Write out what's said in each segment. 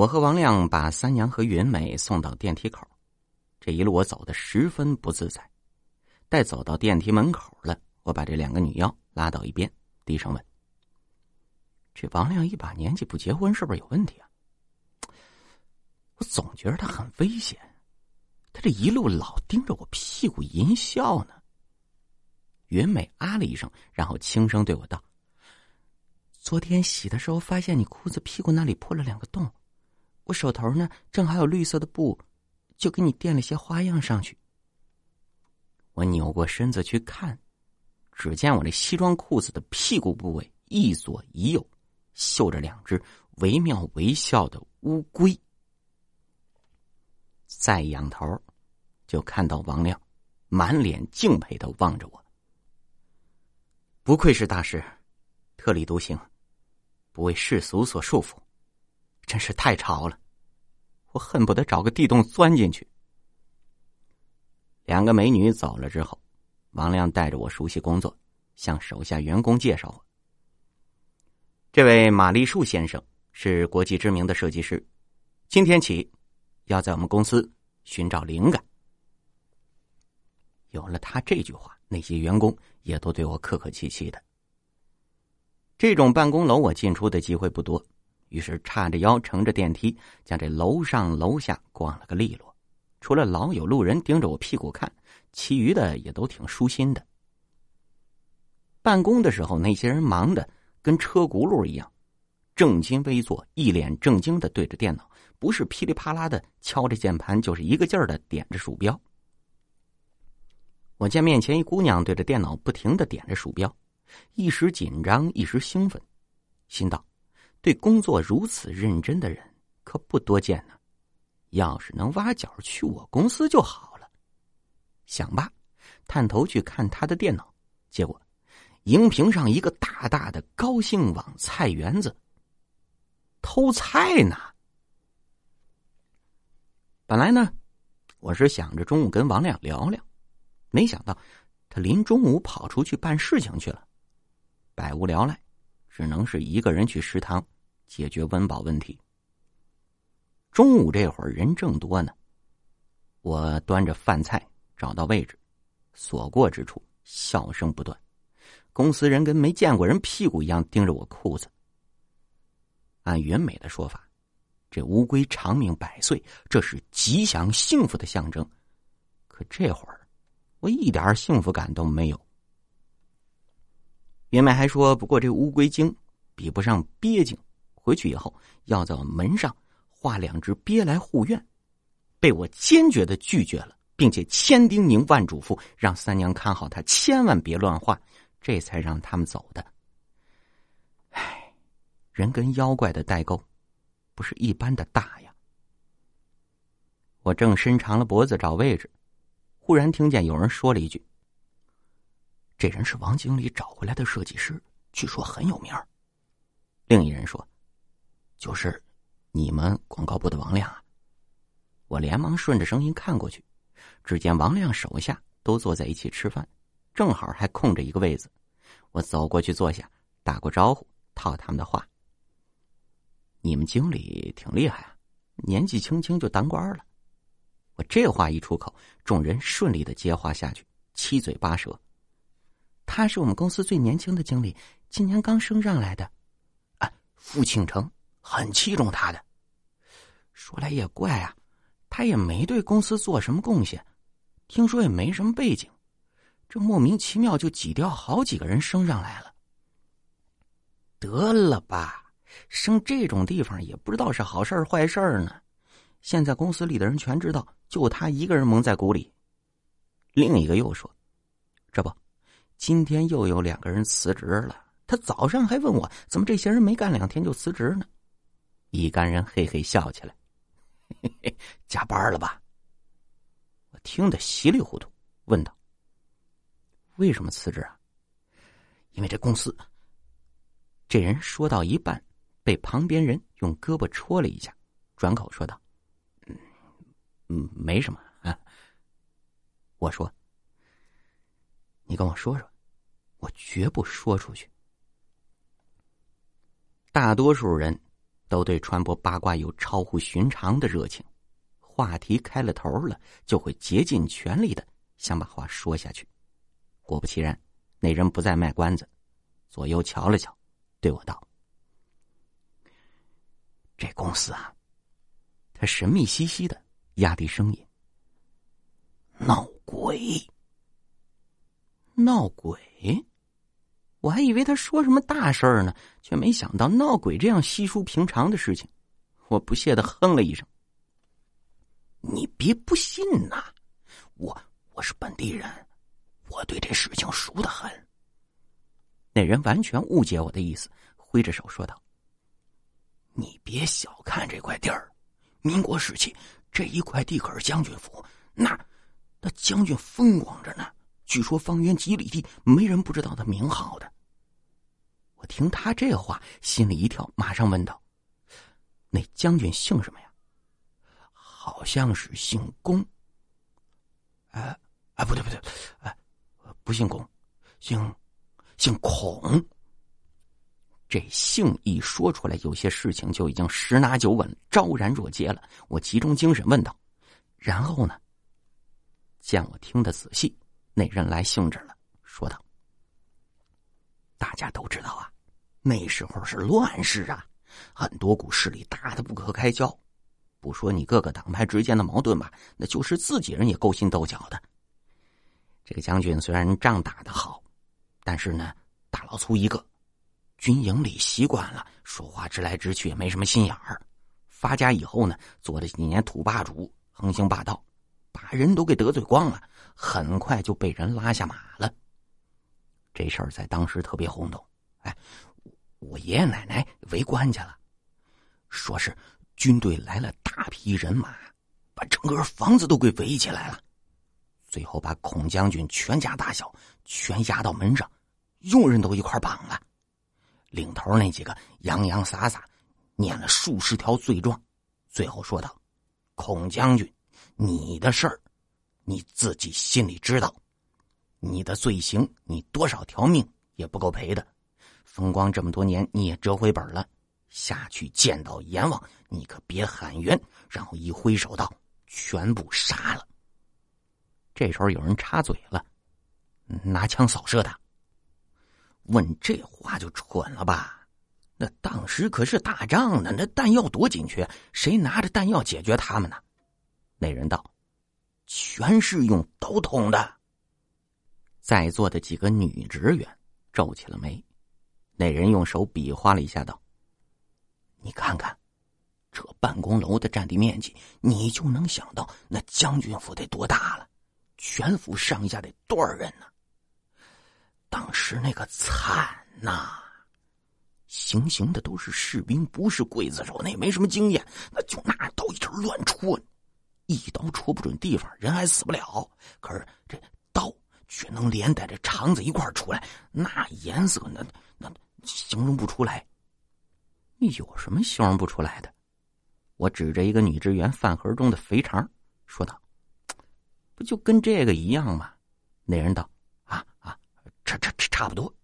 我和王亮把三娘和云美送到电梯口，这一路我走的十分不自在。待走到电梯门口了，我把这两个女妖拉到一边，低声问：“这王亮一把年纪不结婚，是不是有问题啊？我总觉得他很危险，他这一路老盯着我屁股淫笑呢。”云美啊了一声，然后轻声对我道：“昨天洗的时候，发现你裤子屁股那里破了两个洞，我手头呢正好有绿色的布，就给你垫了些花样上去。”我扭过身子去看，只见我那西装裤子的屁股部位一左一右绣着两只惟妙惟肖的乌龟。再仰头，就看到王亮满脸敬佩的望着我。不愧是大师，特立独行，不为世俗所束缚，真是太潮了！我恨不得找个地洞钻进去。两个美女走了之后，王亮带着我熟悉工作，向手下员工介绍我。这位马丽树先生是国际知名的设计师，今天起要在我们公司寻找灵感。有了他这句话，那些员工也都对我客客气气的。这种办公楼我进出的机会不多，于是叉着腰乘着电梯，将这楼上楼下逛了个利落。除了老有路人盯着我屁股看，其余的也都挺舒心的。办公的时候，那些人忙的跟车轱辘一样，正襟危坐，一脸正经的对着电脑，不是噼里啪啦的敲着键盘，就是一个劲儿的点着鼠标。我见面前一姑娘对着电脑不停的点着鼠标，一时紧张，一时兴奋，心道：对工作如此认真的人可不多见呢。要是能挖角去我公司就好了。想吧，探头去看他的电脑，结果荧屏上一个大大的“高兴网菜园子”，偷菜呢。本来呢，我是想着中午跟王亮聊聊，没想到他临中午跑出去办事情去了，百无聊赖，只能是一个人去食堂解决温饱问题。中午这会儿人正多呢，我端着饭菜找到位置，所过之处笑声不断。公司人跟没见过人屁股一样盯着我裤子。按云美的说法，这乌龟长命百岁，这是吉祥幸福的象征。可这会儿，我一点幸福感都没有。云美还说，不过这乌龟精比不上鳖精，回去以后要在我门上。画两只鳖来护院，被我坚决的拒绝了，并且千叮咛万嘱咐，让三娘看好他，千万别乱画，这才让他们走的。唉，人跟妖怪的代沟，不是一般的大呀。我正伸长了脖子找位置，忽然听见有人说了一句：“这人是王经理找回来的设计师，据说很有名。”另一人说：“就是。”你们广告部的王亮啊！我连忙顺着声音看过去，只见王亮手下都坐在一起吃饭，正好还空着一个位子。我走过去坐下，打过招呼，套他们的话：“你们经理挺厉害啊，年纪轻轻就当官了。”我这话一出口，众人顺利的接话下去，七嘴八舌：“他是我们公司最年轻的经理，今年刚升上来的。”啊，傅庆成。很器重他的，说来也怪啊，他也没对公司做什么贡献，听说也没什么背景，这莫名其妙就挤掉好几个人升上来了。得了吧，升这种地方也不知道是好事坏事呢。现在公司里的人全知道，就他一个人蒙在鼓里。另一个又说：“这不，今天又有两个人辞职了。他早上还问我，怎么这些人没干两天就辞职呢？”一干人嘿嘿笑起来，嘿嘿，加班了吧？我听得稀里糊涂，问道：“为什么辞职啊？”因为这公司……这人说到一半，被旁边人用胳膊戳了一下，转口说道：“嗯，嗯，没什么啊。”我说：“你跟我说说，我绝不说出去。”大多数人。都对传播八卦有超乎寻常的热情，话题开了头了，就会竭尽全力的想把话说下去。果不其然，那人不再卖关子，左右瞧了瞧，对我道：“这公司啊。”他神秘兮兮的压低声音：“闹鬼，闹鬼。”我还以为他说什么大事儿呢，却没想到闹鬼这样稀疏平常的事情。我不屑的哼了一声：“你别不信呐，我我是本地人，我对这事情熟得很。”那人完全误解我的意思，挥着手说道：“你别小看这块地儿，民国时期这一块地可是将军府，那那将军风光着呢。”据说方圆几里地没人不知道他名号的。我听他这话，心里一跳，马上问道：“那将军姓什么呀？”好像是姓龚。哎哎，不对不对，哎，不姓龚，姓姓孔。这姓一说出来，有些事情就已经十拿九稳，昭然若揭了。我集中精神问道：“然后呢？”见我听得仔细。那人来兴致了，说道：“大家都知道啊，那时候是乱世啊，很多股势力打的不可开交。不说你各个党派之间的矛盾吧，那就是自己人也勾心斗角的。这个将军虽然仗打得好，但是呢，大老粗一个，军营里习惯了，说话直来直去，也没什么心眼儿。发家以后呢，做了几年土霸主，横行霸道。”把人都给得罪光了，很快就被人拉下马了。这事儿在当时特别轰动。哎，我爷爷奶奶围观去了，说是军队来了大批人马，把整个房子都给围起来了。最后把孔将军全家大小全押到门上，佣人都一块绑了。领头那几个洋洋洒洒念了数十条罪状，最后说道：“孔将军。”你的事儿，你自己心里知道。你的罪行，你多少条命也不够赔的。风光这么多年，你也折回本了。下去见到阎王，你可别喊冤，然后一挥手道：“全部杀了。”这时候有人插嘴了，拿枪扫射他。问这话就蠢了吧？那当时可是打仗呢，那弹药多紧缺，谁拿着弹药解决他们呢？那人道：“全是用刀捅的。”在座的几个女职员皱起了眉。那人用手比划了一下，道：“你看看，这办公楼的占地面积，你就能想到那将军府得多大了。全府上下得多少人呢？当时那个惨呐！行刑的都是士兵，不是刽子手，那也没什么经验，那就拿刀一直乱戳。”一刀戳不准地方，人还死不了。可是这刀却能连带着肠子一块出来，那颜色那那形容不出来。有什么形容不出来的？我指着一个女职员饭盒中的肥肠，说道：“不就跟这个一样吗？”那人道：“啊啊，差差差差不多。”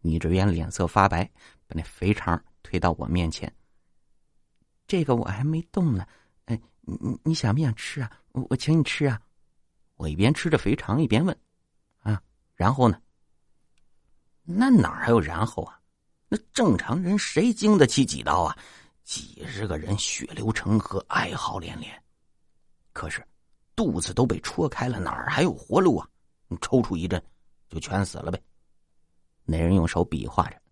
女职员脸色发白，把那肥肠推到我面前。这个我还没动呢。你你你想不想吃啊？我我请你吃啊！我一边吃着肥肠一边问：“啊，然后呢？那哪还有然后啊？那正常人谁经得起几刀啊？几十个人血流成河，哀嚎连连。可是肚子都被戳开了，哪儿还有活路啊？你抽搐一阵，就全死了呗。”那人用手比划着，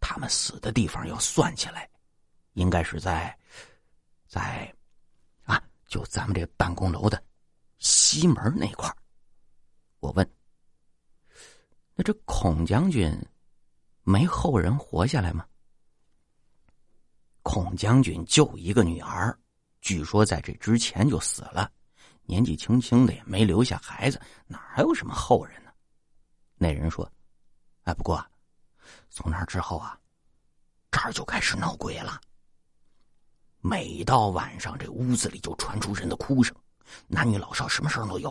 他们死的地方要算起来，应该是在在。就咱们这办公楼的西门那块我问：“那这孔将军没后人活下来吗？”孔将军就一个女儿，据说在这之前就死了，年纪轻轻的也没留下孩子，哪还有什么后人呢？那人说：“哎，不过从那之后啊，这儿就开始闹鬼了。”每到晚上，这屋子里就传出人的哭声，男女老少什么声都有，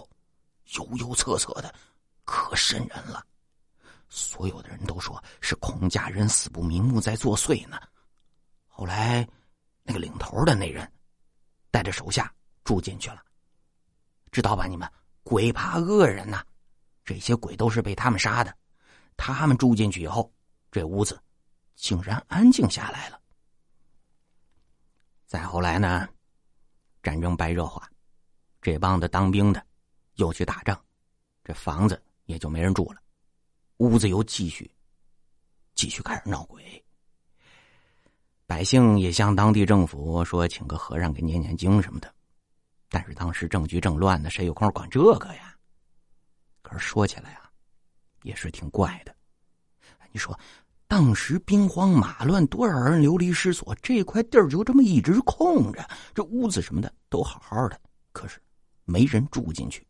悠悠恻恻的，可瘆人了。所有的人都说是孔家人死不瞑目在作祟呢。后来，那个领头的那人带着手下住进去了，知道吧？你们鬼怕恶人呐，这些鬼都是被他们杀的。他们住进去以后，这屋子竟然安静下来了。再后来呢，战争白热化，这帮子当兵的又去打仗，这房子也就没人住了，屋子又继续继续开始闹鬼。百姓也向当地政府说，请个和尚给念念经什么的，但是当时政局正乱呢，谁有空管这个呀？可是说起来啊，也是挺怪的。你说，当时兵荒马乱，多少人流离失所，这块地儿就这么一直空着，这屋子什么的都好好的，可是没人住进去。